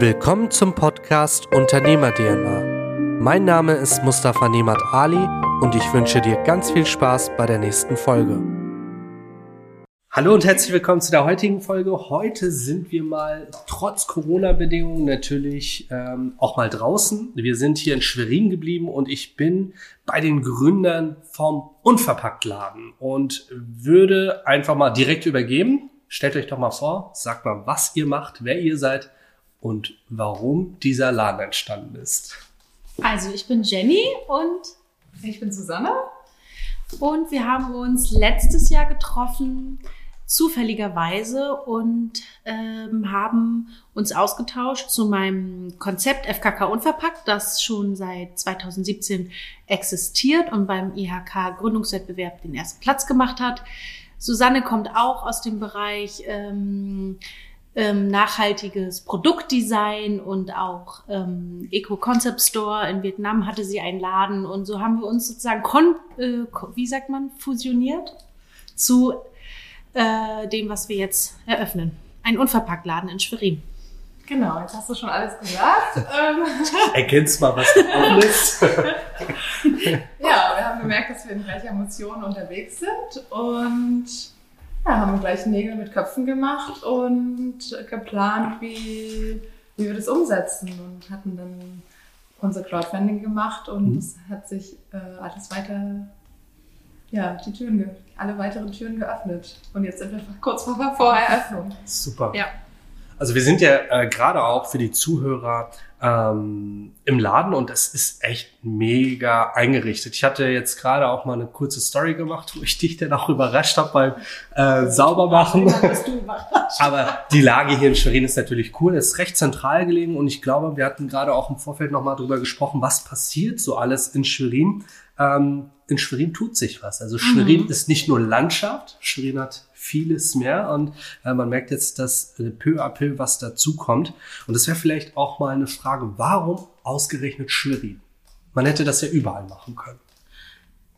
Willkommen zum Podcast Unternehmer DNA. Mein Name ist Mustafa Nemat Ali und ich wünsche dir ganz viel Spaß bei der nächsten Folge. Hallo und herzlich willkommen zu der heutigen Folge. Heute sind wir mal trotz Corona-Bedingungen natürlich ähm, auch mal draußen. Wir sind hier in Schwerin geblieben und ich bin bei den Gründern vom Unverpacktladen und würde einfach mal direkt übergeben. Stellt euch doch mal vor, sagt mal, was ihr macht, wer ihr seid und warum dieser Laden entstanden ist. Also ich bin Jenny und ich bin Susanne. Und wir haben uns letztes Jahr getroffen, zufälligerweise, und ähm, haben uns ausgetauscht zu meinem Konzept FKK Unverpackt, das schon seit 2017 existiert und beim IHK Gründungswettbewerb den ersten Platz gemacht hat. Susanne kommt auch aus dem Bereich ähm, ähm, nachhaltiges Produktdesign und auch ähm, Eco-Concept Store. In Vietnam hatte sie einen Laden und so haben wir uns sozusagen, kon äh, wie sagt man, fusioniert zu äh, dem, was wir jetzt eröffnen. Ein Unverpacktladen in Schwerin. Genau, jetzt hast du schon alles gesagt. Ähm, Erkennst mal, was da ist. ja, wir haben gemerkt, dass wir in gleicher Emotion unterwegs sind und ja, haben gleich Nägel mit Köpfen gemacht und geplant, wie, wie wir das umsetzen und hatten dann unser Crowdfunding gemacht und mhm. es hat sich äh, alles weiter, ja, die Türen, alle weiteren Türen geöffnet. Und jetzt sind wir kurz vor, vor Eröffnung. Super. Ja. Also wir sind ja äh, gerade auch für die Zuhörer ähm, im Laden und es ist echt mega eingerichtet. Ich hatte jetzt gerade auch mal eine kurze Story gemacht, wo ich dich dann auch überrascht habe beim äh, Saubermachen. Aber die Lage hier in Schwerin ist natürlich cool. Es ist recht zentral gelegen und ich glaube, wir hatten gerade auch im Vorfeld nochmal drüber gesprochen, was passiert so alles in Schwerin. Ähm, in Schwerin tut sich was. Also Schwerin mhm. ist nicht nur Landschaft, Schwerin hat vieles mehr und äh, man merkt jetzt, dass äh, peu à peu was dazukommt. Und das wäre vielleicht auch mal eine Frage, warum ausgerechnet Schwerin? Man hätte das ja überall machen können.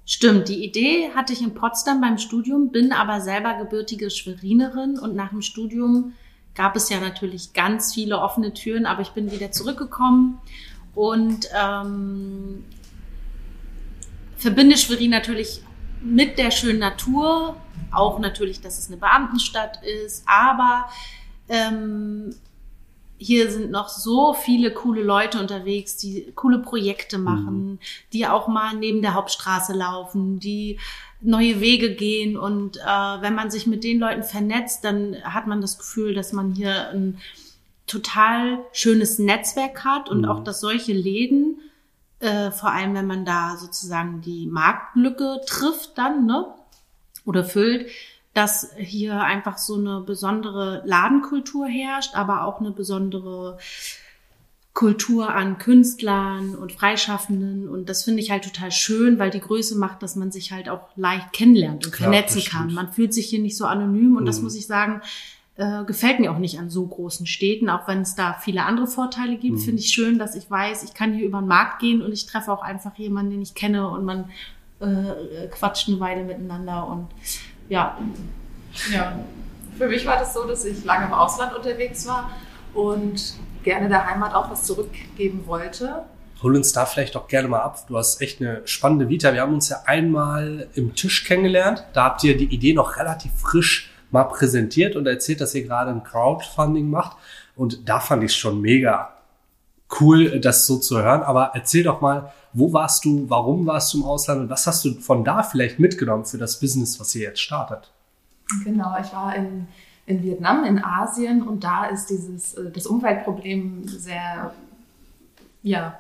Stimmt, die Idee hatte ich in Potsdam beim Studium, bin aber selber gebürtige Schwerinerin und nach dem Studium gab es ja natürlich ganz viele offene Türen, aber ich bin wieder zurückgekommen und ähm, verbinde Schwerin natürlich mit der schönen Natur, auch natürlich, dass es eine Beamtenstadt ist, aber ähm, hier sind noch so viele coole Leute unterwegs, die coole Projekte machen, mhm. die auch mal neben der Hauptstraße laufen, die neue Wege gehen. Und äh, wenn man sich mit den Leuten vernetzt, dann hat man das Gefühl, dass man hier ein total schönes Netzwerk hat und mhm. auch, dass solche Läden äh, vor allem wenn man da sozusagen die Marktlücke trifft dann, ne? Oder füllt, dass hier einfach so eine besondere Ladenkultur herrscht, aber auch eine besondere Kultur an Künstlern und Freischaffenden. Und das finde ich halt total schön, weil die Größe macht, dass man sich halt auch leicht kennenlernt und vernetzen kann. Man fühlt sich hier nicht so anonym und mhm. das muss ich sagen, äh, gefällt mir auch nicht an so großen Städten, auch wenn es da viele andere Vorteile gibt. Mhm. Finde ich schön, dass ich weiß, ich kann hier über den Markt gehen und ich treffe auch einfach jemanden, den ich kenne und man äh, quatscht eine Weile miteinander und ja. Ja, für mich war das so, dass ich lange im Ausland unterwegs war und gerne der Heimat auch was zurückgeben wollte. Hol uns da vielleicht auch gerne mal ab. Du hast echt eine spannende Vita. Wir haben uns ja einmal im Tisch kennengelernt. Da habt ihr die Idee noch relativ frisch mal präsentiert und erzählt, dass ihr gerade ein Crowdfunding macht. Und da fand ich es schon mega cool, das so zu hören. Aber erzähl doch mal, wo warst du, warum warst du im Ausland und was hast du von da vielleicht mitgenommen für das Business, was ihr jetzt startet? Genau, ich war in, in Vietnam, in Asien und da ist dieses, äh, das Umweltproblem sehr, ja,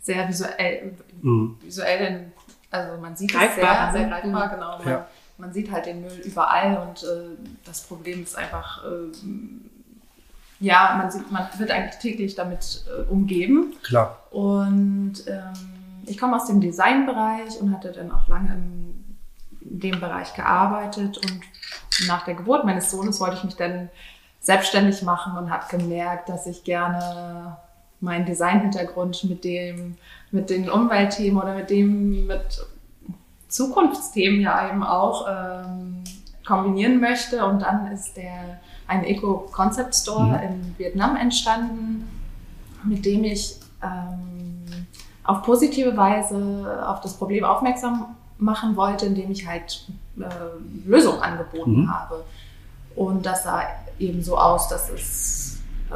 sehr visuell, mhm. visuell, also man sieht greifbar, es sehr, sehr greifbar, genau. Man, ja man sieht halt den Müll überall und äh, das Problem ist einfach, äh, ja, man, sieht, man wird eigentlich täglich damit äh, umgeben. Klar. Und ähm, ich komme aus dem Designbereich und hatte dann auch lange in, in dem Bereich gearbeitet und nach der Geburt meines Sohnes wollte ich mich dann selbstständig machen und habe gemerkt, dass ich gerne meinen Designhintergrund mit dem, mit den Umweltthemen oder mit dem, mit Zukunftsthemen ja eben auch ähm, kombinieren möchte. Und dann ist der ein Eco-Concept Store mhm. in Vietnam entstanden. mit dem ich ähm, auf positive Weise auf das Problem aufmerksam machen wollte, indem ich halt äh, Lösungen angeboten mhm. habe. Und das sah eben so aus, dass es äh,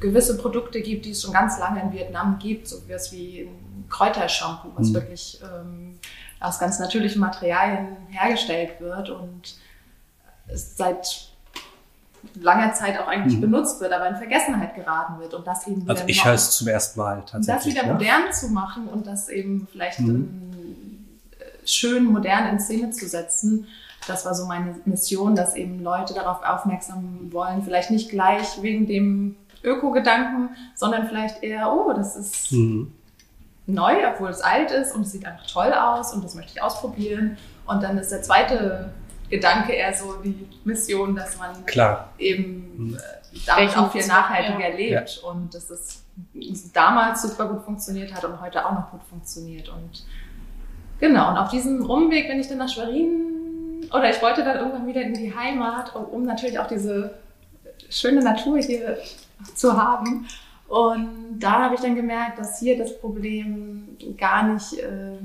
gewisse Produkte gibt, die es schon ganz lange in Vietnam gibt, so wie ein Kräutershampoo, was mhm. wirklich ähm, aus ganz natürlichen Materialien hergestellt wird und seit langer Zeit auch eigentlich mhm. benutzt wird, aber in Vergessenheit geraten wird und das eben also ich höre es zum ersten Mal tatsächlich. Das wieder ne? modern zu machen und das eben vielleicht mhm. schön modern in Szene zu setzen, das war so meine Mission, dass eben Leute darauf aufmerksam wollen, vielleicht nicht gleich wegen dem Öko-Gedanken, sondern vielleicht eher, oh, das ist mhm. Neu, obwohl es alt ist und es sieht einfach toll aus und das möchte ich ausprobieren. Und dann ist der zweite Gedanke eher so die Mission, dass man Klar. eben mhm. Äh, damit auch viel nachhaltiger ja. lebt ja. und dass es damals super gut funktioniert hat und heute auch noch gut funktioniert. Und genau, und auf diesem Umweg bin ich dann nach Schwerin oder ich wollte dann irgendwann wieder in die Heimat, um natürlich auch diese schöne Natur hier zu haben. Und da habe ich dann gemerkt, dass hier das Problem gar nicht äh,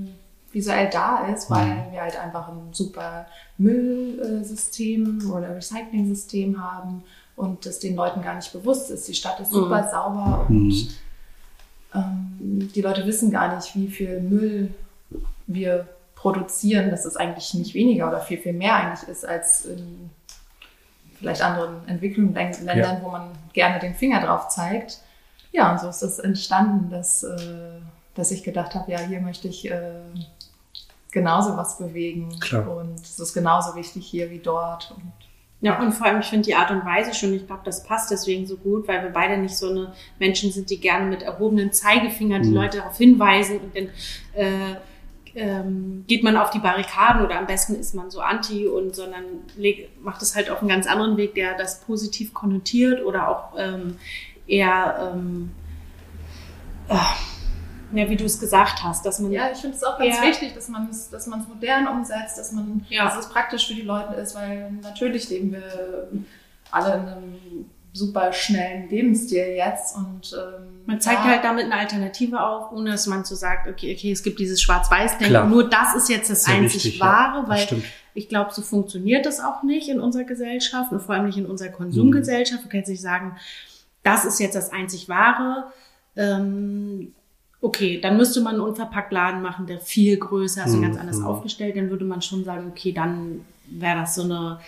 visuell da ist, weil mhm. wir halt einfach ein super Müllsystem oder Recycling-System haben und das den Leuten gar nicht bewusst ist. Die Stadt ist super mhm. sauber und mhm. ähm, die Leute wissen gar nicht, wie viel Müll wir produzieren, dass es eigentlich nicht weniger oder viel, viel mehr eigentlich ist als in vielleicht anderen Entwicklungsländern, ja. wo man gerne den Finger drauf zeigt. Ja, und so ist es entstanden, dass, äh, dass ich gedacht habe, ja, hier möchte ich äh, genauso was bewegen. Klar. Und es ist genauso wichtig hier wie dort. Und ja, und vor allem, ich finde die Art und Weise schon, ich glaube, das passt deswegen so gut, weil wir beide nicht so eine Menschen sind, die gerne mit erhobenen Zeigefingern die mhm. Leute darauf hinweisen und dann äh, ähm, geht man auf die Barrikaden oder am besten ist man so anti und sondern macht es halt auf einen ganz anderen Weg, der das positiv konnotiert oder auch ähm, eher ähm, äh, ja, wie du es gesagt hast, dass man ja, ich finde es auch ganz wichtig, dass man es, dass man es modern umsetzt, dass man, ja. dass es praktisch für die Leute ist, weil natürlich leben wir alle in einem super schnellen Lebensstil jetzt und ähm, man zeigt ja. halt damit eine Alternative auf, ohne dass man so sagt, okay, okay, es gibt dieses Schwarz-Weiß-Denken. Nur das ist jetzt das Sehr einzig wichtig, Wahre, ja, weil ich glaube, so funktioniert das auch nicht in unserer Gesellschaft und vor allem nicht in unserer Konsumgesellschaft. Mhm. Du kannst nicht sagen, das ist jetzt das einzig Wahre. Ähm, okay, dann müsste man einen Unverpacktladen machen, der viel größer ist und ganz anders mhm. aufgestellt. Dann würde man schon sagen, okay, dann wäre das so eine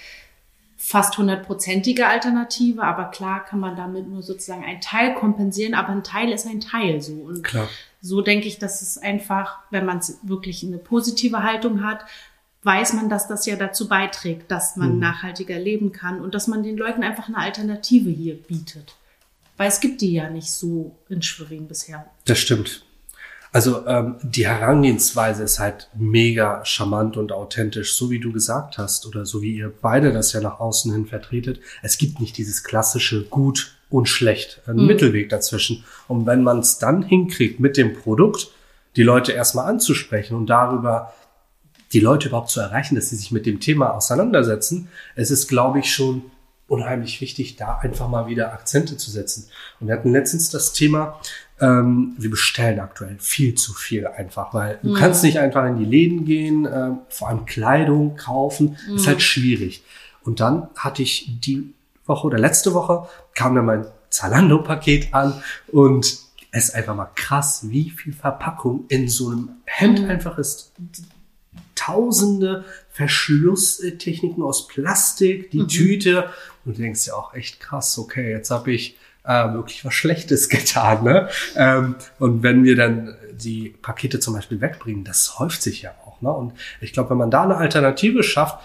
fast hundertprozentige Alternative, aber klar kann man damit nur sozusagen einen Teil kompensieren, aber ein Teil ist ein Teil so. Und klar. so denke ich, dass es einfach, wenn man wirklich eine positive Haltung hat, weiß man, dass das ja dazu beiträgt, dass man mhm. nachhaltiger leben kann und dass man den Leuten einfach eine Alternative hier bietet. Weil es gibt die ja nicht so in Schwerin bisher. Das stimmt. Also ähm, die Herangehensweise ist halt mega charmant und authentisch, so wie du gesagt hast oder so wie ihr beide das ja nach außen hin vertretet. Es gibt nicht dieses klassische gut und schlecht, einen mhm. Mittelweg dazwischen. Und wenn man es dann hinkriegt, mit dem Produkt die Leute erstmal anzusprechen und darüber die Leute überhaupt zu erreichen, dass sie sich mit dem Thema auseinandersetzen, es ist, glaube ich, schon unheimlich wichtig, da einfach mal wieder Akzente zu setzen. Und wir hatten letztens das Thema, ähm, wir bestellen aktuell viel zu viel einfach, weil du mhm. kannst nicht einfach in die Läden gehen, äh, vor allem Kleidung kaufen, mhm. ist halt schwierig. Und dann hatte ich die Woche oder letzte Woche kam dann mein Zalando-Paket an und es ist einfach mal krass, wie viel Verpackung in so einem Hemd mhm. einfach ist. Tausende Verschlusstechniken aus Plastik, die mhm. Tüte. Und du denkst ja auch echt krass, okay, jetzt habe ich äh, wirklich was Schlechtes getan. Ne? Ähm, und wenn wir dann die Pakete zum Beispiel wegbringen, das häuft sich ja auch. Ne? Und ich glaube, wenn man da eine Alternative schafft,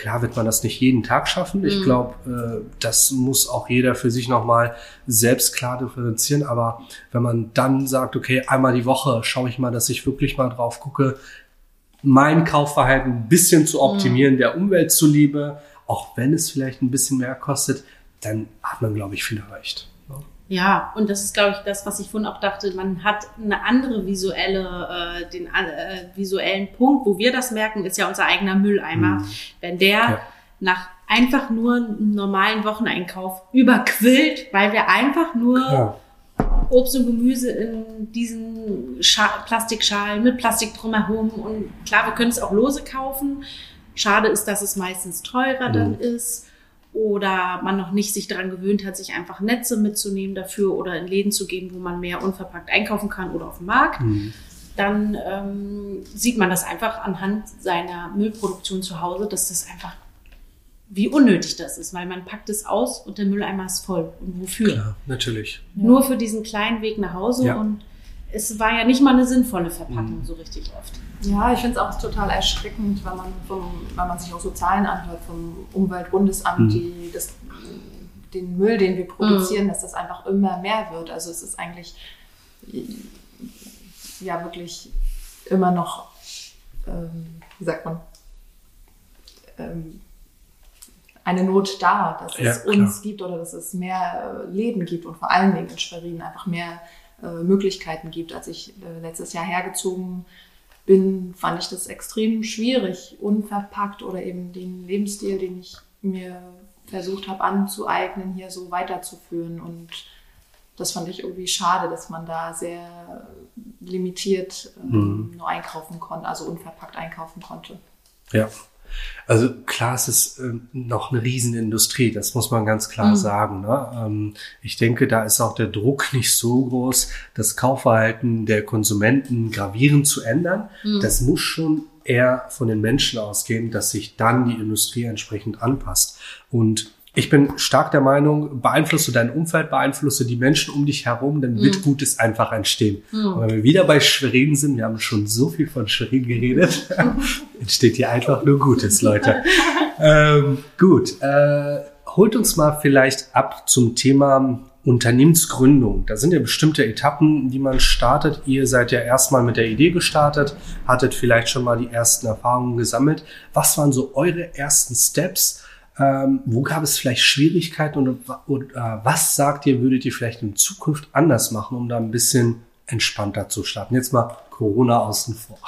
Klar wird man das nicht jeden Tag schaffen. Ich mhm. glaube, äh, das muss auch jeder für sich nochmal selbst klar differenzieren. Aber wenn man dann sagt, okay, einmal die Woche schaue ich mal, dass ich wirklich mal drauf gucke, mein Kaufverhalten ein bisschen zu optimieren, mhm. der Umwelt zuliebe, auch wenn es vielleicht ein bisschen mehr kostet, dann hat man, glaube ich, viel erreicht. Ja, und das ist, glaube ich, das, was ich vorhin auch dachte. Man hat eine andere visuelle, äh, den äh, visuellen Punkt, wo wir das merken, ist ja unser eigener Mülleimer. Mhm. Wenn der ja. nach einfach nur einem normalen Wocheneinkauf überquillt, weil wir einfach nur Klar. Obst und Gemüse in diesen Scha Plastikschalen mit Plastik drumherum. Und klar, wir können es auch lose kaufen. Schade ist, dass es meistens teurer mhm. dann ist oder man noch nicht sich daran gewöhnt hat, sich einfach Netze mitzunehmen dafür oder in Läden zu gehen, wo man mehr unverpackt einkaufen kann oder auf dem Markt. Mhm. Dann ähm, sieht man das einfach anhand seiner Müllproduktion zu Hause, dass das einfach wie unnötig das ist, weil man packt es aus und der Mülleimer ist voll. Und wofür? Klar, natürlich. Nur für diesen kleinen Weg nach Hause ja. und es war ja nicht mal eine sinnvolle Verpackung mhm. so richtig oft. Ja, ich finde es auch total erschreckend, wenn man, vom, wenn man sich auch so Zahlen anhört vom Umweltbundesamt, mhm. die das, den Müll, den wir produzieren, mhm. dass das einfach immer mehr wird. Also es ist eigentlich ja wirklich immer noch, ähm, wie sagt man, ähm, eine Not da, dass ja, es uns gibt oder dass es mehr äh, Leben gibt und vor allen Dingen in Schwerin einfach mehr äh, Möglichkeiten gibt. Als ich äh, letztes Jahr hergezogen bin, fand ich das extrem schwierig, unverpackt oder eben den Lebensstil, den ich mir versucht habe anzueignen, hier so weiterzuführen. Und das fand ich irgendwie schade, dass man da sehr limitiert ähm, mhm. nur einkaufen konnte, also unverpackt einkaufen konnte. Ja. Also klar, es ist äh, noch eine Riesenindustrie, das muss man ganz klar mhm. sagen. Ne? Ähm, ich denke, da ist auch der Druck nicht so groß, das Kaufverhalten der Konsumenten gravierend zu ändern. Mhm. Das muss schon eher von den Menschen ausgehen, dass sich dann die Industrie entsprechend anpasst. Und ich bin stark der Meinung, beeinflusse dein Umfeld, beeinflusse die Menschen um dich herum, dann wird mhm. Gutes einfach entstehen. Mhm. Und wenn wir wieder bei Schwerin sind, wir haben schon so viel von Schwerin geredet, entsteht hier einfach nur Gutes, Leute. ähm, gut, äh, holt uns mal vielleicht ab zum Thema Unternehmensgründung. Da sind ja bestimmte Etappen, die man startet. Ihr seid ja erstmal mit der Idee gestartet, hattet vielleicht schon mal die ersten Erfahrungen gesammelt. Was waren so eure ersten Steps? Ähm, wo gab es vielleicht Schwierigkeiten und, und äh, was sagt ihr, würdet ihr vielleicht in Zukunft anders machen, um da ein bisschen entspannter zu starten? Jetzt mal Corona außen vor.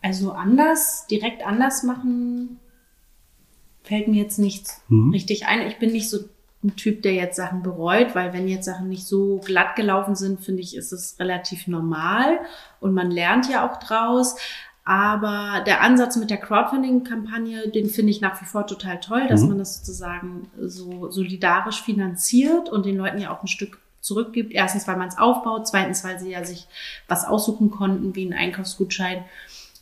Also anders, direkt anders machen, fällt mir jetzt nichts mhm. richtig ein. Ich bin nicht so ein Typ, der jetzt Sachen bereut, weil wenn jetzt Sachen nicht so glatt gelaufen sind, finde ich, ist es relativ normal und man lernt ja auch draus. Aber der Ansatz mit der Crowdfunding-Kampagne, den finde ich nach wie vor total toll, dass mhm. man das sozusagen so solidarisch finanziert und den Leuten ja auch ein Stück zurückgibt. Erstens, weil man es aufbaut, zweitens, weil sie ja sich was aussuchen konnten, wie ein Einkaufsgutschein.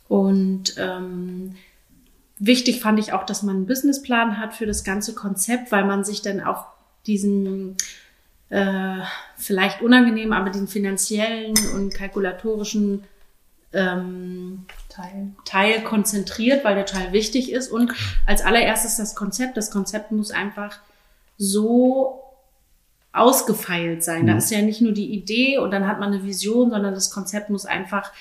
Und ähm, wichtig fand ich auch, dass man einen Businessplan hat für das ganze Konzept, weil man sich dann auf diesen äh, vielleicht unangenehm, aber den finanziellen und kalkulatorischen ähm, Teil. Teil konzentriert, weil der Teil wichtig ist. Und als allererstes das Konzept. Das Konzept muss einfach so ausgefeilt sein. Mhm. Da ist ja nicht nur die Idee und dann hat man eine Vision, sondern das Konzept muss einfach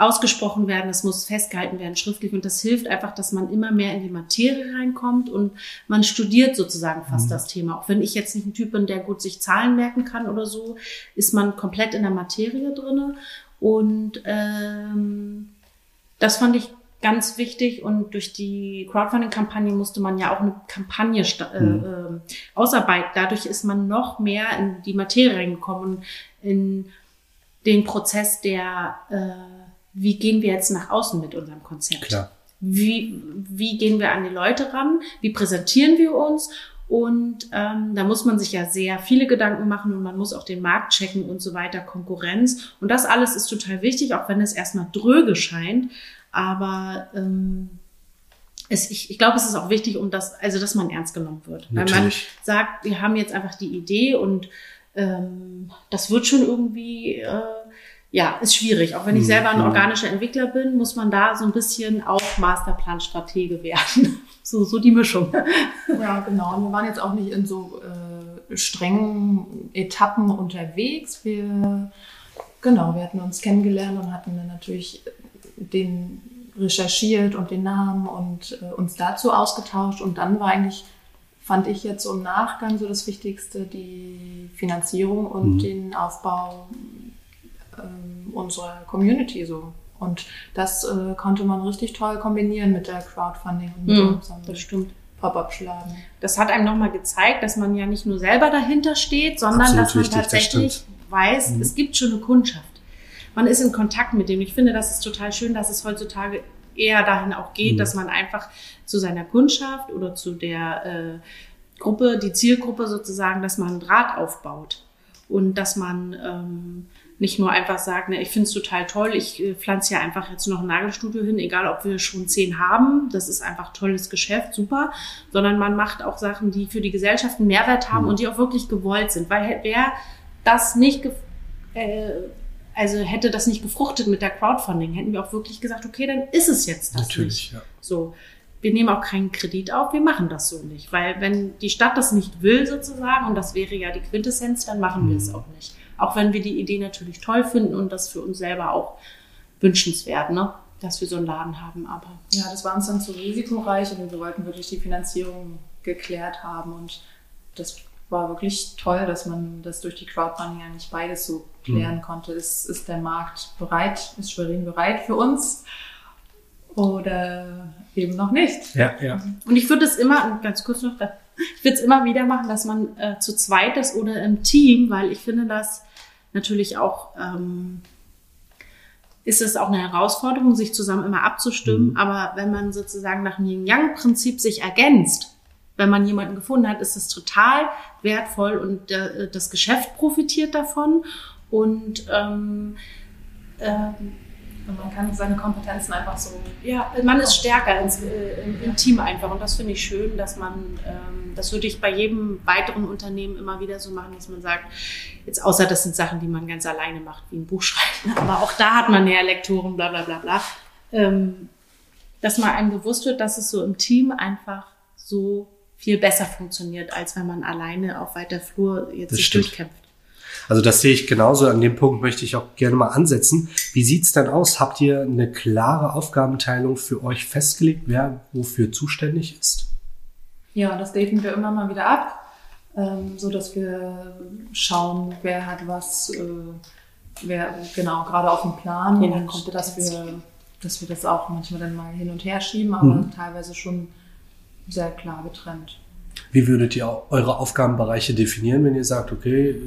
ausgesprochen werden, es muss festgehalten werden schriftlich und das hilft einfach, dass man immer mehr in die Materie reinkommt und man studiert sozusagen fast mhm. das Thema. Auch wenn ich jetzt nicht ein Typ bin, der gut sich Zahlen merken kann oder so, ist man komplett in der Materie drinne und ähm, das fand ich ganz wichtig und durch die Crowdfunding-Kampagne musste man ja auch eine Kampagne äh, mhm. äh, ausarbeiten. Dadurch ist man noch mehr in die Materie reingekommen, in den Prozess der, äh, wie gehen wir jetzt nach außen mit unserem Konzept? Klar. Wie, wie gehen wir an die Leute ran? Wie präsentieren wir uns? Und ähm, da muss man sich ja sehr viele Gedanken machen und man muss auch den Markt checken und so weiter, Konkurrenz. Und das alles ist total wichtig, auch wenn es erstmal dröge scheint. Aber ähm, es, ich, ich glaube, es ist auch wichtig, um das, also dass man ernst genommen wird. Natürlich. Weil man sagt, wir haben jetzt einfach die Idee und ähm, das wird schon irgendwie, äh, ja, ist schwierig. Auch wenn ich mhm. selber ein organischer Entwickler bin, muss man da so ein bisschen auch Masterplan-Stratege werden. So, so die Mischung. Ja, genau. Und wir waren jetzt auch nicht in so äh, strengen Etappen unterwegs. Wir, genau, wir hatten uns kennengelernt und hatten dann natürlich den recherchiert und den Namen und äh, uns dazu ausgetauscht. Und dann war eigentlich, fand ich jetzt so im Nachgang so das Wichtigste, die Finanzierung und mhm. den Aufbau äh, unserer Community so und das äh, konnte man richtig toll kombinieren mit der Crowdfunding und mit mhm, unserem das stimmt. Pop-up-Laden. Das hat einem nochmal gezeigt, dass man ja nicht nur selber dahinter steht, sondern Absolut dass man richtig, tatsächlich weiß, mhm. es gibt schon eine Kundschaft. Man ist in Kontakt mit dem. Ich finde, das ist total schön, dass es heutzutage eher dahin auch geht, mhm. dass man einfach zu seiner Kundschaft oder zu der äh, Gruppe, die Zielgruppe sozusagen, dass man einen Draht aufbaut und dass man ähm, nicht nur einfach sagt, ne, ich finde es total toll, ich äh, pflanze ja einfach jetzt noch ein Nagelstudio hin, egal ob wir schon zehn haben, das ist einfach tolles Geschäft, super, sondern man macht auch Sachen, die für die Gesellschaft einen Mehrwert haben mhm. und die auch wirklich gewollt sind, weil wer das nicht, äh, also hätte das nicht gefruchtet mit der Crowdfunding, hätten wir auch wirklich gesagt, okay, dann ist es jetzt das Natürlich, nicht. Ja. So. Wir nehmen auch keinen Kredit auf, wir machen das so nicht. Weil wenn die Stadt das nicht will sozusagen, und das wäre ja die Quintessenz, dann machen mhm. wir es mhm. auch nicht. Auch wenn wir die Idee natürlich toll finden und das für uns selber auch wünschenswert, ne? dass wir so einen Laden haben. Aber ja, das war uns dann zu risikoreich und wir wollten wirklich die Finanzierung geklärt haben und das war wirklich toll, dass man das durch die Crowdfunding eigentlich beides so klären mhm. konnte. Ist, ist der Markt bereit? Ist Schwerin bereit für uns? Oder eben noch nicht? Ja, ja. Und ich würde es immer, ganz kurz noch, ich würde es immer wieder machen, dass man äh, zu zweit ist oder im Team, weil ich finde das natürlich auch, ähm, ist es auch eine Herausforderung, sich zusammen immer abzustimmen. Mhm. Aber wenn man sozusagen nach dem Yin-Yang-Prinzip sich ergänzt, wenn man jemanden gefunden hat, ist das total wertvoll und äh, das Geschäft profitiert davon. Und ähm, ähm, und man kann seine Kompetenzen einfach so. Ja, man ist stärker ins, äh, im, im, Team einfach. Und das finde ich schön, dass man, ähm, das würde ich bei jedem weiteren Unternehmen immer wieder so machen, dass man sagt, jetzt außer das sind Sachen, die man ganz alleine macht, wie ein Buch schreiben. Aber auch da hat man ja Lektoren, bla bla bla bla. Ähm, dass man einem bewusst wird, dass es so im Team einfach so viel besser funktioniert, als wenn man alleine auf weiter Flur jetzt sich durchkämpft. Also das sehe ich genauso. An dem Punkt möchte ich auch gerne mal ansetzen. Wie sieht's denn aus? Habt ihr eine klare Aufgabenteilung für euch festgelegt, wer wofür zuständig ist? Ja, das daten wir immer mal wieder ab, ähm, so dass wir schauen, wer hat was, äh, wer genau gerade auf dem Plan. Ja, kommt, dass wir, dass wir das auch manchmal dann mal hin und her schieben, aber mhm. teilweise schon sehr klar getrennt. Wie würdet ihr eure Aufgabenbereiche definieren, wenn ihr sagt, okay,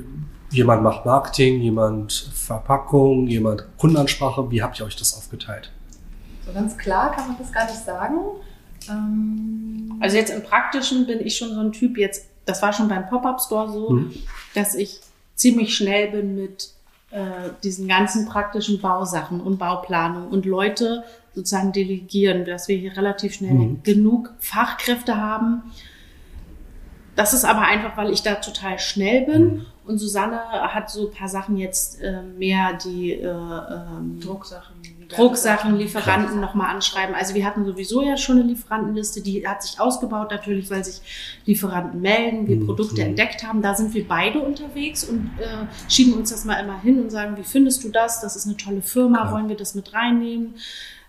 jemand macht Marketing, jemand Verpackung, jemand Kundenansprache? Wie habt ihr euch das aufgeteilt? So ganz klar kann man das gar nicht sagen. Ähm also jetzt im Praktischen bin ich schon so ein Typ, jetzt, das war schon beim Pop-Up-Store so, mhm. dass ich ziemlich schnell bin mit äh, diesen ganzen praktischen Bausachen und Bauplanung und Leute sozusagen delegieren, dass wir hier relativ schnell mhm. genug Fachkräfte haben. Das ist aber einfach, weil ich da total schnell bin. Mhm. Und Susanne hat so ein paar Sachen jetzt äh, mehr die äh, ähm, Drucksachen, Drucksachen, Lieferanten nochmal anschreiben. Also wir hatten sowieso ja schon eine Lieferantenliste, die hat sich ausgebaut natürlich, weil sich Lieferanten melden, wir mhm. Produkte mhm. entdeckt haben. Da sind wir beide unterwegs und äh, schieben uns das mal immer hin und sagen, wie findest du das? Das ist eine tolle Firma, ja. wollen wir das mit reinnehmen?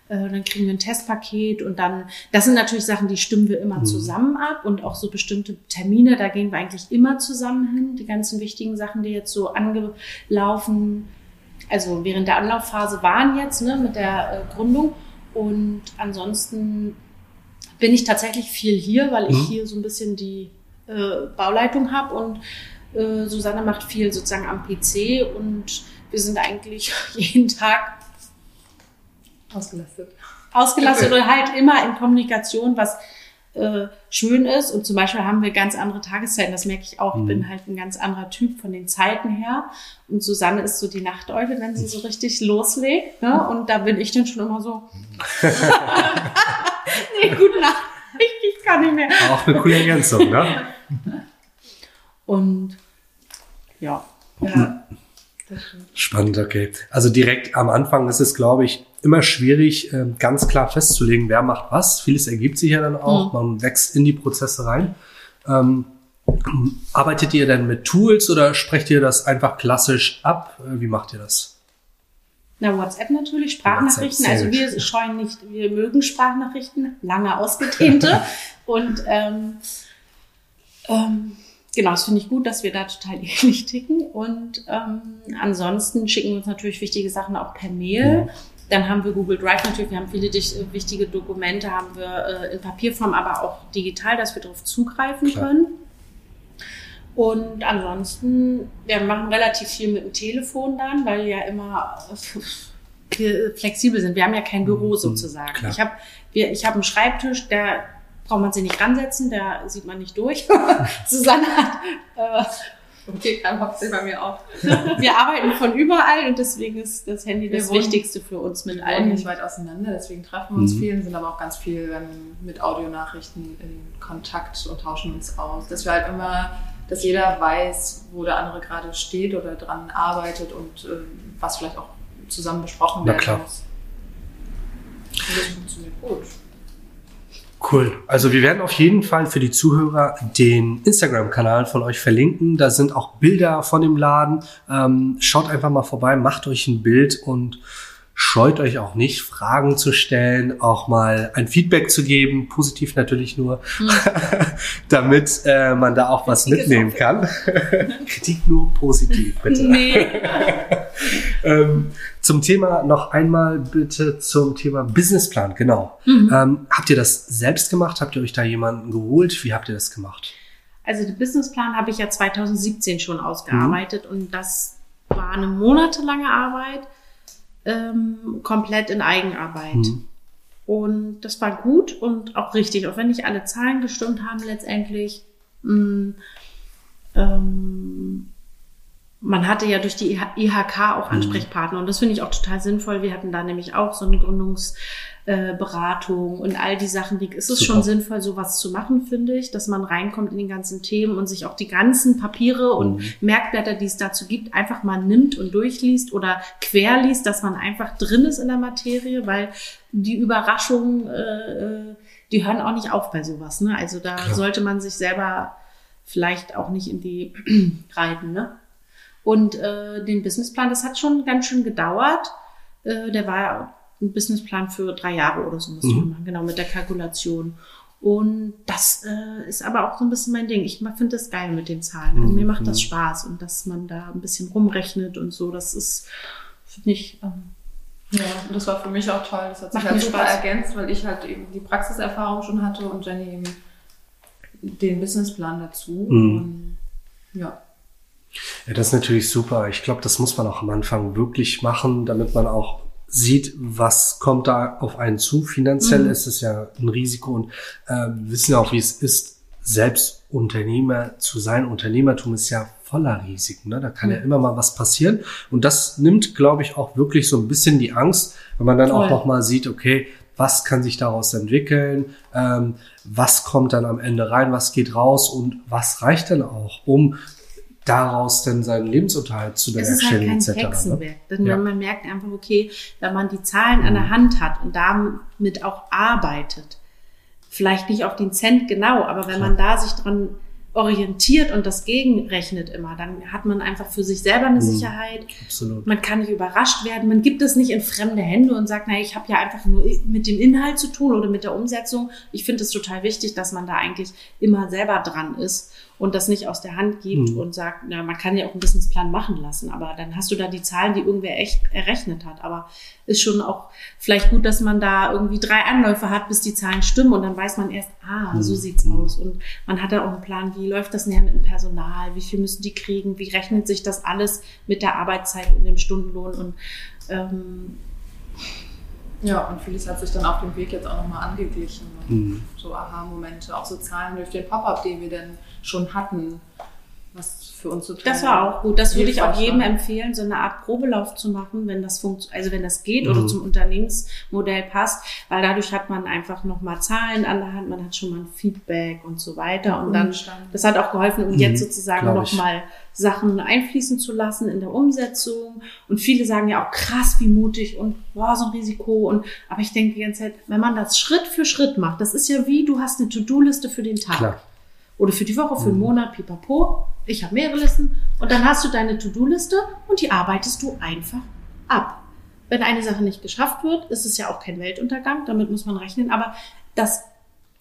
Äh, dann kriegen wir ein Testpaket und dann, das sind natürlich Sachen, die stimmen wir immer mhm. zusammen ab und auch so bestimmte Termine, da gehen wir eigentlich immer zusammen hin. Die ganzen wichtigen Sachen, die jetzt so angelaufen, also während der Anlaufphase waren jetzt ne, mit der äh, Gründung und ansonsten bin ich tatsächlich viel hier, weil ich mhm. hier so ein bisschen die äh, Bauleitung habe und äh, Susanne macht viel sozusagen am PC und wir sind eigentlich jeden Tag Ausgelastet. Ausgelastet oder halt immer in Kommunikation, was äh, schön ist. Und zum Beispiel haben wir ganz andere Tageszeiten. Das merke ich auch. Ich bin mhm. halt ein ganz anderer Typ von den Zeiten her. Und Susanne ist so die Nachteule, wenn sie so richtig loslegt. Ne? Und da bin ich dann schon immer so. nee, gute Nacht. Ich, ich kann nicht mehr. Auch eine coole Ergänzung, ne? Und ja. ja. Spannend, okay. Also direkt am Anfang ist es, glaube ich, immer schwierig, ähm, ganz klar festzulegen, wer macht was. Vieles ergibt sich ja dann auch. Mhm. Man wächst in die Prozesse rein. Ähm, arbeitet ihr denn mit Tools oder sprecht ihr das einfach klassisch ab? Äh, wie macht ihr das? Na, WhatsApp natürlich, Sprachnachrichten. WhatsApp also wir scheuen nicht, wir mögen Sprachnachrichten, lange ausgedehnte. und ähm, ähm, genau, das finde ich gut, dass wir da total ähnlich ticken. Und ähm, ansonsten schicken wir uns natürlich wichtige Sachen auch per Mail. Dann haben wir Google Drive natürlich, wir haben viele wichtige Dokumente, haben wir in Papierform, aber auch digital, dass wir darauf zugreifen Klar. können. Und ansonsten, wir machen relativ viel mit dem Telefon dann, weil ja immer wir flexibel sind. Wir haben ja kein Büro mhm, sozusagen. Klar. Ich habe ich hab einen Schreibtisch, der braucht man sich nicht ransetzen, der sieht man nicht durch. Susanne hat äh, Okay, dann hockt sie bei mir auf. wir arbeiten von überall und deswegen ist das Handy das Wichtigste für uns mit allen. Wir nicht weit auseinander, deswegen treffen wir uns mhm. viel, sind aber auch ganz viel ähm, mit Audionachrichten in Kontakt und tauschen uns aus. Dass wir halt immer, dass jeder weiß, wo der andere gerade steht oder dran arbeitet und äh, was vielleicht auch zusammen besprochen werden muss. Und das funktioniert gut. Cool. Also wir werden auf jeden Fall für die Zuhörer den Instagram-Kanal von euch verlinken. Da sind auch Bilder von dem Laden. Ähm, schaut einfach mal vorbei, macht euch ein Bild und scheut euch auch nicht, Fragen zu stellen, auch mal ein Feedback zu geben, positiv natürlich nur, mhm. damit äh, man da auch was mitnehmen kann. Kritik nur positiv, bitte. Nee. ähm, zum Thema noch einmal bitte zum Thema Businessplan, genau. Mhm. Ähm, habt ihr das selbst gemacht? Habt ihr euch da jemanden geholt? Wie habt ihr das gemacht? Also den Businessplan habe ich ja 2017 schon ausgearbeitet mhm. und das war eine monatelange Arbeit ähm, komplett in Eigenarbeit. Mhm. Und das war gut und auch richtig, auch wenn nicht alle Zahlen gestimmt haben letztendlich. Mh, mm, ähm, man hatte ja durch die IHK auch mhm. Ansprechpartner und das finde ich auch total sinnvoll. Wir hatten da nämlich auch so eine Gründungsberatung äh, und all die Sachen. Die, ist es Super. schon sinnvoll, sowas zu machen, finde ich, dass man reinkommt in die ganzen Themen und sich auch die ganzen Papiere und mhm. Merkblätter, die es dazu gibt, einfach mal nimmt und durchliest oder querliest, dass man einfach drin ist in der Materie, weil die Überraschungen, äh, äh die hören auch nicht auf bei sowas. Ne? Also da Klar. sollte man sich selber vielleicht auch nicht in die reiten. Ne? Und äh, den Businessplan, das hat schon ganz schön gedauert. Äh, der war ein Businessplan für drei Jahre oder so, muss mhm. man machen, genau, mit der Kalkulation. Und das äh, ist aber auch so ein bisschen mein Ding. Ich finde das geil mit den Zahlen. Also mir macht das mhm. Spaß und dass man da ein bisschen rumrechnet und so, das ist, finde ich. Ähm, ja, und das war für mich auch toll. Das hat sich halt super Spaß. ergänzt, weil ich halt eben die Praxiserfahrung schon hatte und Jenny eben den Businessplan dazu. Mhm. Und, ja. Ja, das ist natürlich super. Ich glaube, das muss man auch am Anfang wirklich machen, damit man auch sieht, was kommt da auf einen zu. Finanziell mhm. ist es ja ein Risiko und äh, wissen ja auch, wie es ist, selbst Unternehmer zu sein. Unternehmertum ist ja voller Risiken. Ne? Da kann mhm. ja immer mal was passieren. Und das nimmt, glaube ich, auch wirklich so ein bisschen die Angst, wenn man dann Voll. auch noch mal sieht, okay, was kann sich daraus entwickeln, ähm, was kommt dann am Ende rein, was geht raus und was reicht dann auch, um daraus denn seinen Lebensunterhalt zu bewerkstelligen es ist halt kein etc. Ne? Hexenwerk. Denn ja. man merkt einfach, okay, wenn man die Zahlen an der mhm. Hand hat und damit auch arbeitet, vielleicht nicht auf den Cent genau, aber wenn Klar. man da sich dran orientiert und das gegenrechnet immer, dann hat man einfach für sich selber eine mhm. Sicherheit. Absolut. Man kann nicht überrascht werden. Man gibt es nicht in fremde Hände und sagt, naja, ich habe ja einfach nur mit dem Inhalt zu tun oder mit der Umsetzung. Ich finde es total wichtig, dass man da eigentlich immer selber dran ist und das nicht aus der Hand gibt mhm. und sagt, na, man kann ja auch einen Businessplan machen lassen, aber dann hast du da die Zahlen, die irgendwer echt errechnet hat. Aber ist schon auch vielleicht gut, dass man da irgendwie drei Anläufe hat, bis die Zahlen stimmen und dann weiß man erst, ah, mhm. so sieht's mhm. aus. Und man hat da auch einen Plan, wie läuft das näher mit dem Personal, wie viel müssen die kriegen, wie rechnet sich das alles mit der Arbeitszeit und dem Stundenlohn und ähm, ja, und vieles hat sich dann auf dem Weg jetzt auch nochmal angeglichen. Mhm. So Aha-Momente, auch so Zahlen durch den Pop-up, den wir dann schon hatten, was für uns total. Das war auch gut. Das würde ich auch jedem empfehlen, so eine Art Probelauf zu machen, wenn das funktioniert, also wenn das geht mhm. oder zum Unternehmensmodell passt, weil dadurch hat man einfach nochmal Zahlen an der Hand, man hat schon mal ein Feedback und so weiter. Und dann, das hat auch geholfen, um mhm. jetzt sozusagen nochmal Sachen einfließen zu lassen in der Umsetzung. Und viele sagen ja auch krass, wie mutig und boah, so ein Risiko. Und aber ich denke die ganze Zeit, wenn man das Schritt für Schritt macht, das ist ja wie, du hast eine To-Do-Liste für den Tag. Klar oder für die Woche, für einen mhm. Monat, pipapo. Ich habe mehrere Listen. Und dann hast du deine To-Do-Liste und die arbeitest du einfach ab. Wenn eine Sache nicht geschafft wird, ist es ja auch kein Weltuntergang, damit muss man rechnen. Aber das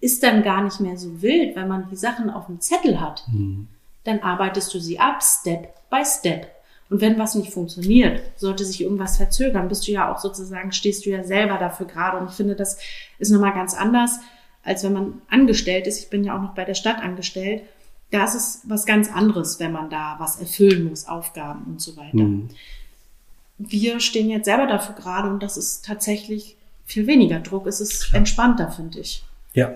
ist dann gar nicht mehr so wild, wenn man die Sachen auf dem Zettel hat. Mhm. Dann arbeitest du sie ab, Step by Step. Und wenn was nicht funktioniert, sollte sich irgendwas verzögern, bist du ja auch sozusagen, stehst du ja selber dafür gerade. Und ich finde, das ist nochmal ganz anders, als wenn man angestellt ist. Ich bin ja auch noch bei der Stadt angestellt. Da ist es was ganz anderes, wenn man da was erfüllen muss, Aufgaben und so weiter. Mhm. Wir stehen jetzt selber dafür gerade und das ist tatsächlich viel weniger Druck. Es ist entspannter, finde ich. Ja,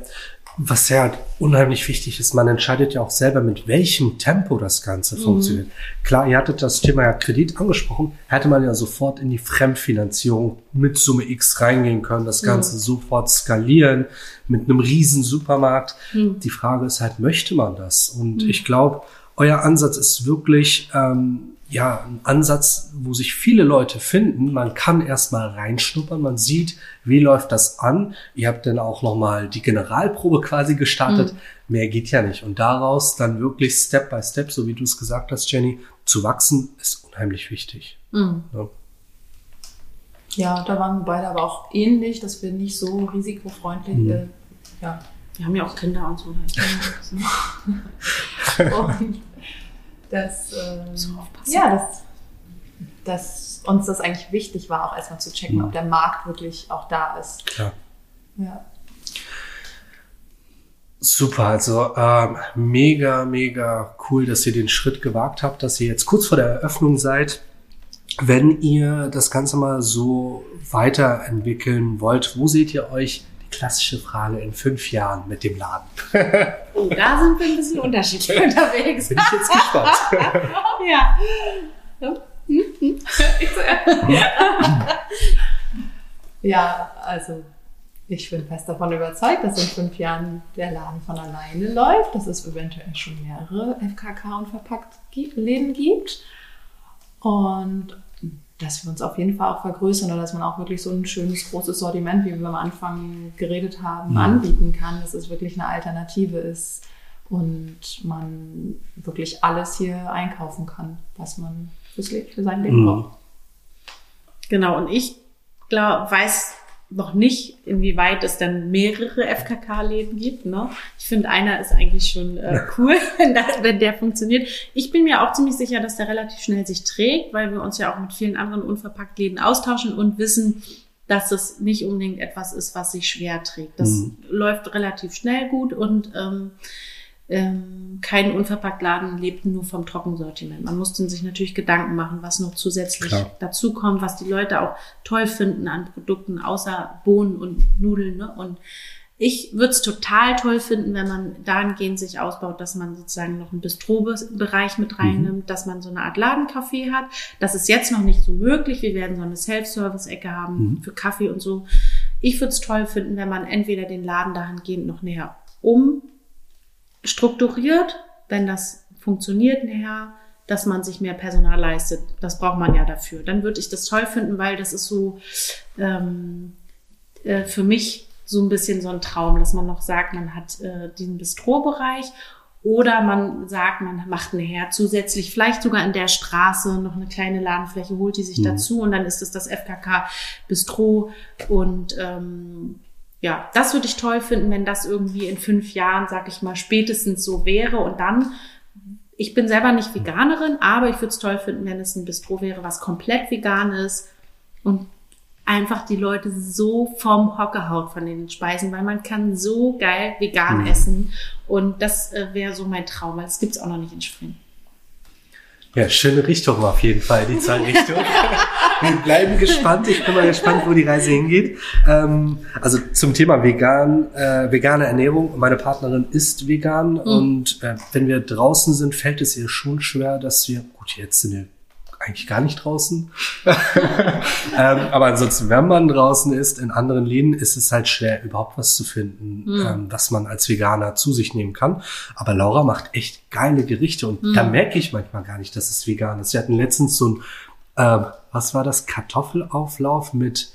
was ja unheimlich wichtig ist, man entscheidet ja auch selber, mit welchem Tempo das Ganze mhm. funktioniert. Klar, ihr hattet das Thema ja Kredit angesprochen, hätte man ja sofort in die Fremdfinanzierung mit Summe X reingehen können, das Ganze mhm. sofort skalieren mit einem riesen Supermarkt. Mhm. Die Frage ist halt, möchte man das? Und mhm. ich glaube, euer Ansatz ist wirklich ähm, ja, ein Ansatz, wo sich viele Leute finden. Man kann erstmal reinschnuppern, man sieht, wie läuft das an. Ihr habt dann auch nochmal die Generalprobe quasi gestartet. Mhm. Mehr geht ja nicht. Und daraus dann wirklich Step by Step, so wie du es gesagt hast, Jenny, zu wachsen, ist unheimlich wichtig. Mhm. Ja. ja. da waren wir beide aber auch ähnlich, dass wir nicht so risikofreundlich, mhm. äh, ja. Wir haben ja auch Kinder und so. und dass, ähm, so ja, dass, dass uns das eigentlich wichtig war, auch erstmal zu checken, mhm. ob der Markt wirklich auch da ist. Klar. Ja. Super, also ähm, mega, mega cool, dass ihr den Schritt gewagt habt, dass ihr jetzt kurz vor der Eröffnung seid. Wenn ihr das Ganze mal so weiterentwickeln wollt, wo seht ihr euch klassische Frage in fünf Jahren mit dem Laden? Oh, da sind wir ein bisschen unterschiedlich unterwegs. Bin ich jetzt gespannt. ja. ja, also ich bin fest davon überzeugt, dass in fünf Jahren der Laden von alleine läuft, dass es eventuell schon mehrere FKK und verpackt Läden gibt. Und dass wir uns auf jeden Fall auch vergrößern oder dass man auch wirklich so ein schönes, großes Sortiment, wie wir am Anfang geredet haben, ja. anbieten kann, dass es wirklich eine Alternative ist und man wirklich alles hier einkaufen kann, was man fürs Leben, für sein Leben mhm. braucht. Genau, und ich glaub, weiß noch nicht, inwieweit es dann mehrere FKK-Läden gibt. Ne? Ich finde, einer ist eigentlich schon äh, cool, wenn, das, wenn der funktioniert. Ich bin mir auch ziemlich sicher, dass der relativ schnell sich trägt, weil wir uns ja auch mit vielen anderen Unverpackt-Läden austauschen und wissen, dass das nicht unbedingt etwas ist, was sich schwer trägt. Das mhm. läuft relativ schnell gut und ähm, ähm, kein Unverpacktladen lebt nur vom Trockensortiment. Man muss sich natürlich Gedanken machen, was noch zusätzlich Klar. dazu kommt, was die Leute auch toll finden an Produkten, außer Bohnen und Nudeln. Ne? Und ich würde es total toll finden, wenn man dahingehend sich ausbaut, dass man sozusagen noch einen Bistro-Bereich mit mhm. reinnimmt, mhm. dass man so eine Art Ladencafé hat. Das ist jetzt noch nicht so möglich. Wir werden so eine Self-Service-Ecke haben mhm. für Kaffee und so. Ich würde es toll finden, wenn man entweder den Laden dahingehend noch näher um strukturiert, wenn das funktioniert nachher, dass man sich mehr Personal leistet. Das braucht man ja dafür. Dann würde ich das toll finden, weil das ist so ähm, äh, für mich so ein bisschen so ein Traum, dass man noch sagt, man hat äh, diesen Bistro-Bereich oder man sagt, man macht nachher zusätzlich vielleicht sogar in der Straße noch eine kleine Ladenfläche, holt die sich mhm. dazu und dann ist es das FKK Bistro und ähm, ja, das würde ich toll finden, wenn das irgendwie in fünf Jahren, sag ich mal, spätestens so wäre. Und dann, ich bin selber nicht Veganerin, aber ich würde es toll finden, wenn es ein Bistro wäre, was komplett vegan ist und einfach die Leute so vom Hocker haut von den Speisen, weil man kann so geil vegan mhm. essen. Und das äh, wäre so mein Traum, weil das gibt's auch noch nicht in Spring. Ja, schöne Richtung auf jeden Fall, die zwei Richtungen. Wir bleiben gespannt. Ich bin mal gespannt, wo die Reise hingeht. Ähm, also zum Thema vegan, äh, vegane Ernährung. Meine Partnerin ist vegan mhm. und äh, wenn wir draußen sind, fällt es ihr schon schwer, dass wir, gut, jetzt sind wir eigentlich gar nicht draußen. ähm, aber ansonsten, wenn man draußen ist, in anderen Läden, ist es halt schwer, überhaupt was zu finden, mhm. ähm, was man als Veganer zu sich nehmen kann. Aber Laura macht echt geile Gerichte und mhm. da merke ich manchmal gar nicht, dass es vegan ist. Wir hatten letztens so ein, äh, was war das, Kartoffelauflauf mit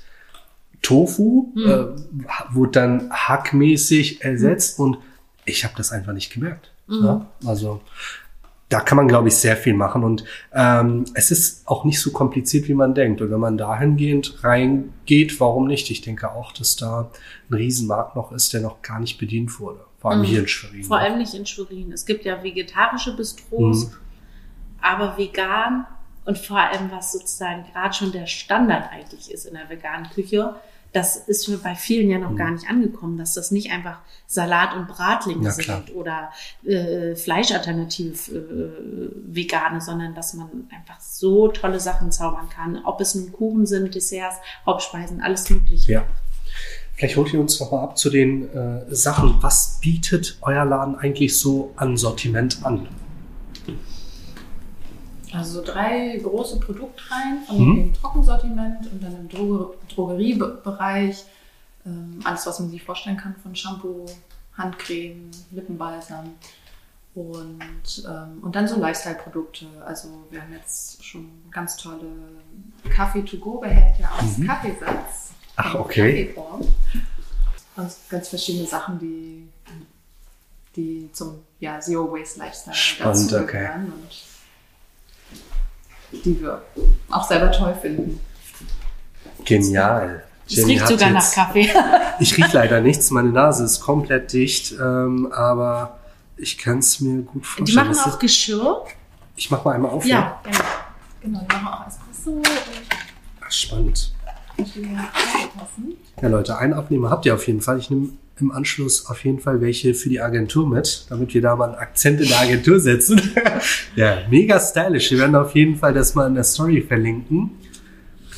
Tofu, mhm. äh, wurde dann hackmäßig ersetzt und ich habe das einfach nicht gemerkt. Mhm. Ja? Also da kann man, glaube ich, sehr viel machen. Und ähm, es ist auch nicht so kompliziert, wie man denkt. Und wenn man dahingehend reingeht, warum nicht? Ich denke auch, dass da ein Riesenmarkt noch ist, der noch gar nicht bedient wurde. Vor allem mhm. hier in Schwerin. Vor allem nicht in Schwerin. Es gibt ja vegetarische Bistros, mhm. aber vegan Und vor allem, was sozusagen gerade schon der Standard eigentlich ist in der veganen Küche, das ist bei vielen ja noch mhm. gar nicht angekommen, dass das nicht einfach Salat und Bratlinge ja, sind oder äh, Fleischalternativ äh, vegane, sondern dass man einfach so tolle Sachen zaubern kann. Ob es nun Kuchen sind, Desserts, Hauptspeisen, alles mögliche. Ja. Vielleicht holt ihr uns noch mal ab zu den äh, Sachen. Was bietet euer Laden eigentlich so an Sortiment an? Also drei große Produktreihen von mhm. dem Trockensortiment und dann im Droger Drogeriebereich ähm, alles, was man sich vorstellen kann, von Shampoo, Handcreme, Lippenbalsam und, ähm, und dann so Lifestyle-Produkte. Also wir haben jetzt schon ganz tolle Kaffee-to-go-Behälter aus mhm. Kaffeesatz. Ach, okay. Kaffeeform. Und ganz verschiedene Sachen, die, die zum ja, Zero-Waste-Lifestyle dazu okay. gehören. Und die wir auch selber toll finden. Genial. Es Jenny riecht sogar jetzt, nach Kaffee. ich rieche leider nichts, meine Nase ist komplett dicht, ähm, aber ich kann es mir gut vorstellen. Die machen auch Geschirr? Ich mache mal einmal auf. Ja, ja. genau. Die machen auch Espresso. Ach, spannend. Ja, Leute, einen Abnehmer habt ihr auf jeden Fall. Ich nehme im Anschluss auf jeden Fall welche für die Agentur mit, damit wir da mal einen Akzent in der Agentur setzen. ja, mega stylisch. Wir werden auf jeden Fall das mal in der Story verlinken.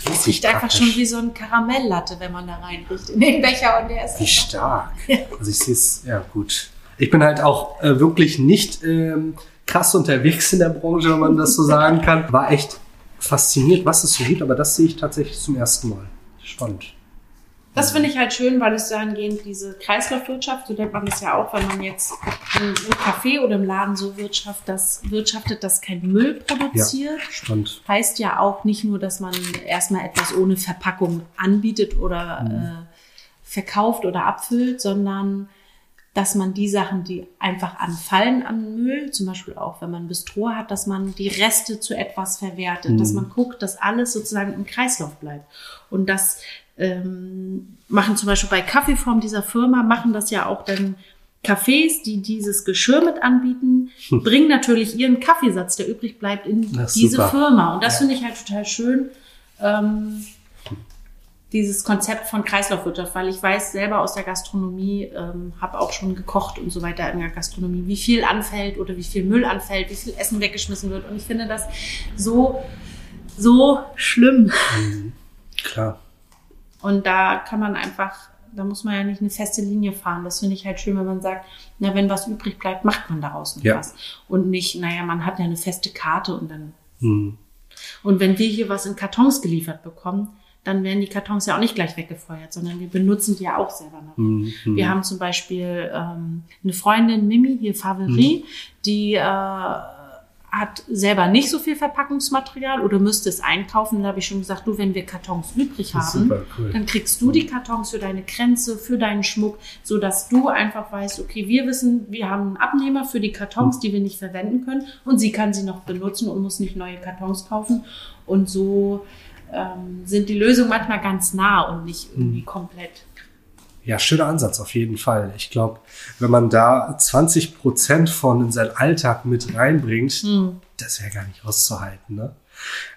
Das riecht einfach schon wie so ein Karamelllatte, wenn man da reinriecht in den Becher und der ist. Wie stark. Also ich sehe es, ja gut. Ich bin halt auch äh, wirklich nicht ähm, krass unterwegs in der Branche, wenn man das so sagen kann. War echt fasziniert, was es so gibt, aber das sehe ich tatsächlich zum ersten Mal. Spannend. Das finde ich halt schön, weil es dahingehend diese Kreislaufwirtschaft, so nennt man das ja auch, wenn man jetzt im, Café oder im Laden so wirtschaftet, dass, wirtschaftet, dass kein Müll produziert. Ja, spannend. Heißt ja auch nicht nur, dass man erstmal etwas ohne Verpackung anbietet oder mhm. äh, verkauft oder abfüllt, sondern dass man die Sachen, die einfach anfallen an Müll, zum Beispiel auch wenn man Bistro hat, dass man die Reste zu etwas verwertet, mhm. dass man guckt, dass alles sozusagen im Kreislauf bleibt. Und das ähm, machen zum Beispiel bei Kaffeeform dieser Firma, machen das ja auch dann Cafés, die dieses Geschirr mit anbieten, hm. bringen natürlich ihren Kaffeesatz, der übrig bleibt, in diese super. Firma. Und das ja. finde ich halt total schön. Ähm, dieses Konzept von Kreislaufwirtschaft, weil ich weiß selber aus der Gastronomie, ähm, habe auch schon gekocht und so weiter in der Gastronomie, wie viel anfällt oder wie viel Müll anfällt, wie viel Essen weggeschmissen wird. Und ich finde das so, so schlimm. Mhm. Klar. Und da kann man einfach, da muss man ja nicht eine feste Linie fahren. Das finde ich halt schön, wenn man sagt, na, wenn was übrig bleibt, macht man daraus noch ja. was. Und nicht, naja, man hat ja eine feste Karte und dann. Mhm. Und wenn wir hier was in Kartons geliefert bekommen, dann werden die Kartons ja auch nicht gleich weggefeuert, sondern wir benutzen die ja auch selber noch. Mhm. Wir haben zum Beispiel ähm, eine Freundin, Mimi, hier Favori, mhm. die äh, hat selber nicht so viel Verpackungsmaterial oder müsste es einkaufen. Da habe ich schon gesagt, du, wenn wir Kartons übrig haben, cool. dann kriegst du die Kartons für deine Kränze, für deinen Schmuck, so dass du einfach weißt, okay, wir wissen, wir haben einen Abnehmer für die Kartons, die wir nicht verwenden können und sie kann sie noch benutzen und muss nicht neue Kartons kaufen. Und so ähm, sind die Lösungen manchmal ganz nah und nicht irgendwie mhm. komplett. Ja, schöner Ansatz auf jeden Fall. Ich glaube, wenn man da 20 Prozent von in seinen Alltag mit reinbringt, mhm. das wäre gar nicht auszuhalten. Ne?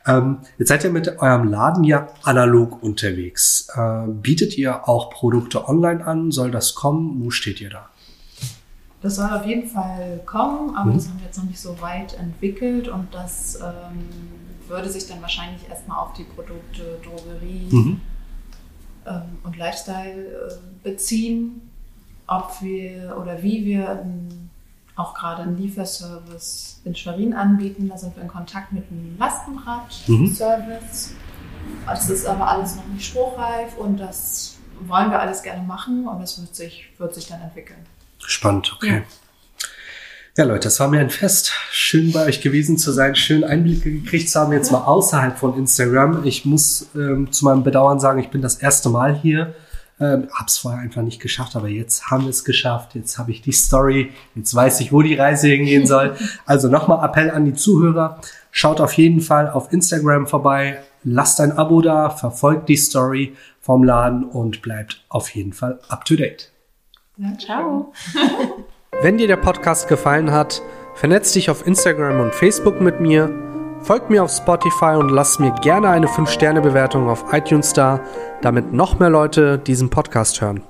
Ähm, jetzt seid ihr mit eurem Laden ja analog unterwegs. Äh, bietet ihr auch Produkte online an? Soll das kommen? Wo steht ihr da? Das soll auf jeden Fall kommen, aber mhm. das haben wir jetzt noch nicht so weit entwickelt und das ähm, würde sich dann wahrscheinlich erstmal auf die Produkte Drogerie, mhm ähm, und Lifestyle äh, beziehen, ob wir oder wie wir ein, auch gerade einen Lieferservice in Schwerin anbieten. Da sind wir in Kontakt mit einem Lastenrad-Service. Mhm. Das ist aber alles noch nicht spruchreif und das wollen wir alles gerne machen und das wird sich, wird sich dann entwickeln. Spannend, okay. Ja. Ja, Leute, es war mir ein Fest. Schön bei euch gewesen zu sein, schön Einblicke gekriegt zu haben, jetzt mal außerhalb von Instagram. Ich muss ähm, zu meinem Bedauern sagen, ich bin das erste Mal hier. Ähm, hab's vorher einfach nicht geschafft, aber jetzt haben wir es geschafft. Jetzt habe ich die Story. Jetzt weiß ich, wo die Reise hingehen soll. Also nochmal Appell an die Zuhörer. Schaut auf jeden Fall auf Instagram vorbei. Lasst ein Abo da, verfolgt die Story vom Laden und bleibt auf jeden Fall up to date. Ja, ciao. Wenn dir der Podcast gefallen hat, vernetz dich auf Instagram und Facebook mit mir Folgt mir auf Spotify und lasst mir gerne eine 5-Sterne-Bewertung auf iTunes da, damit noch mehr Leute diesen Podcast hören.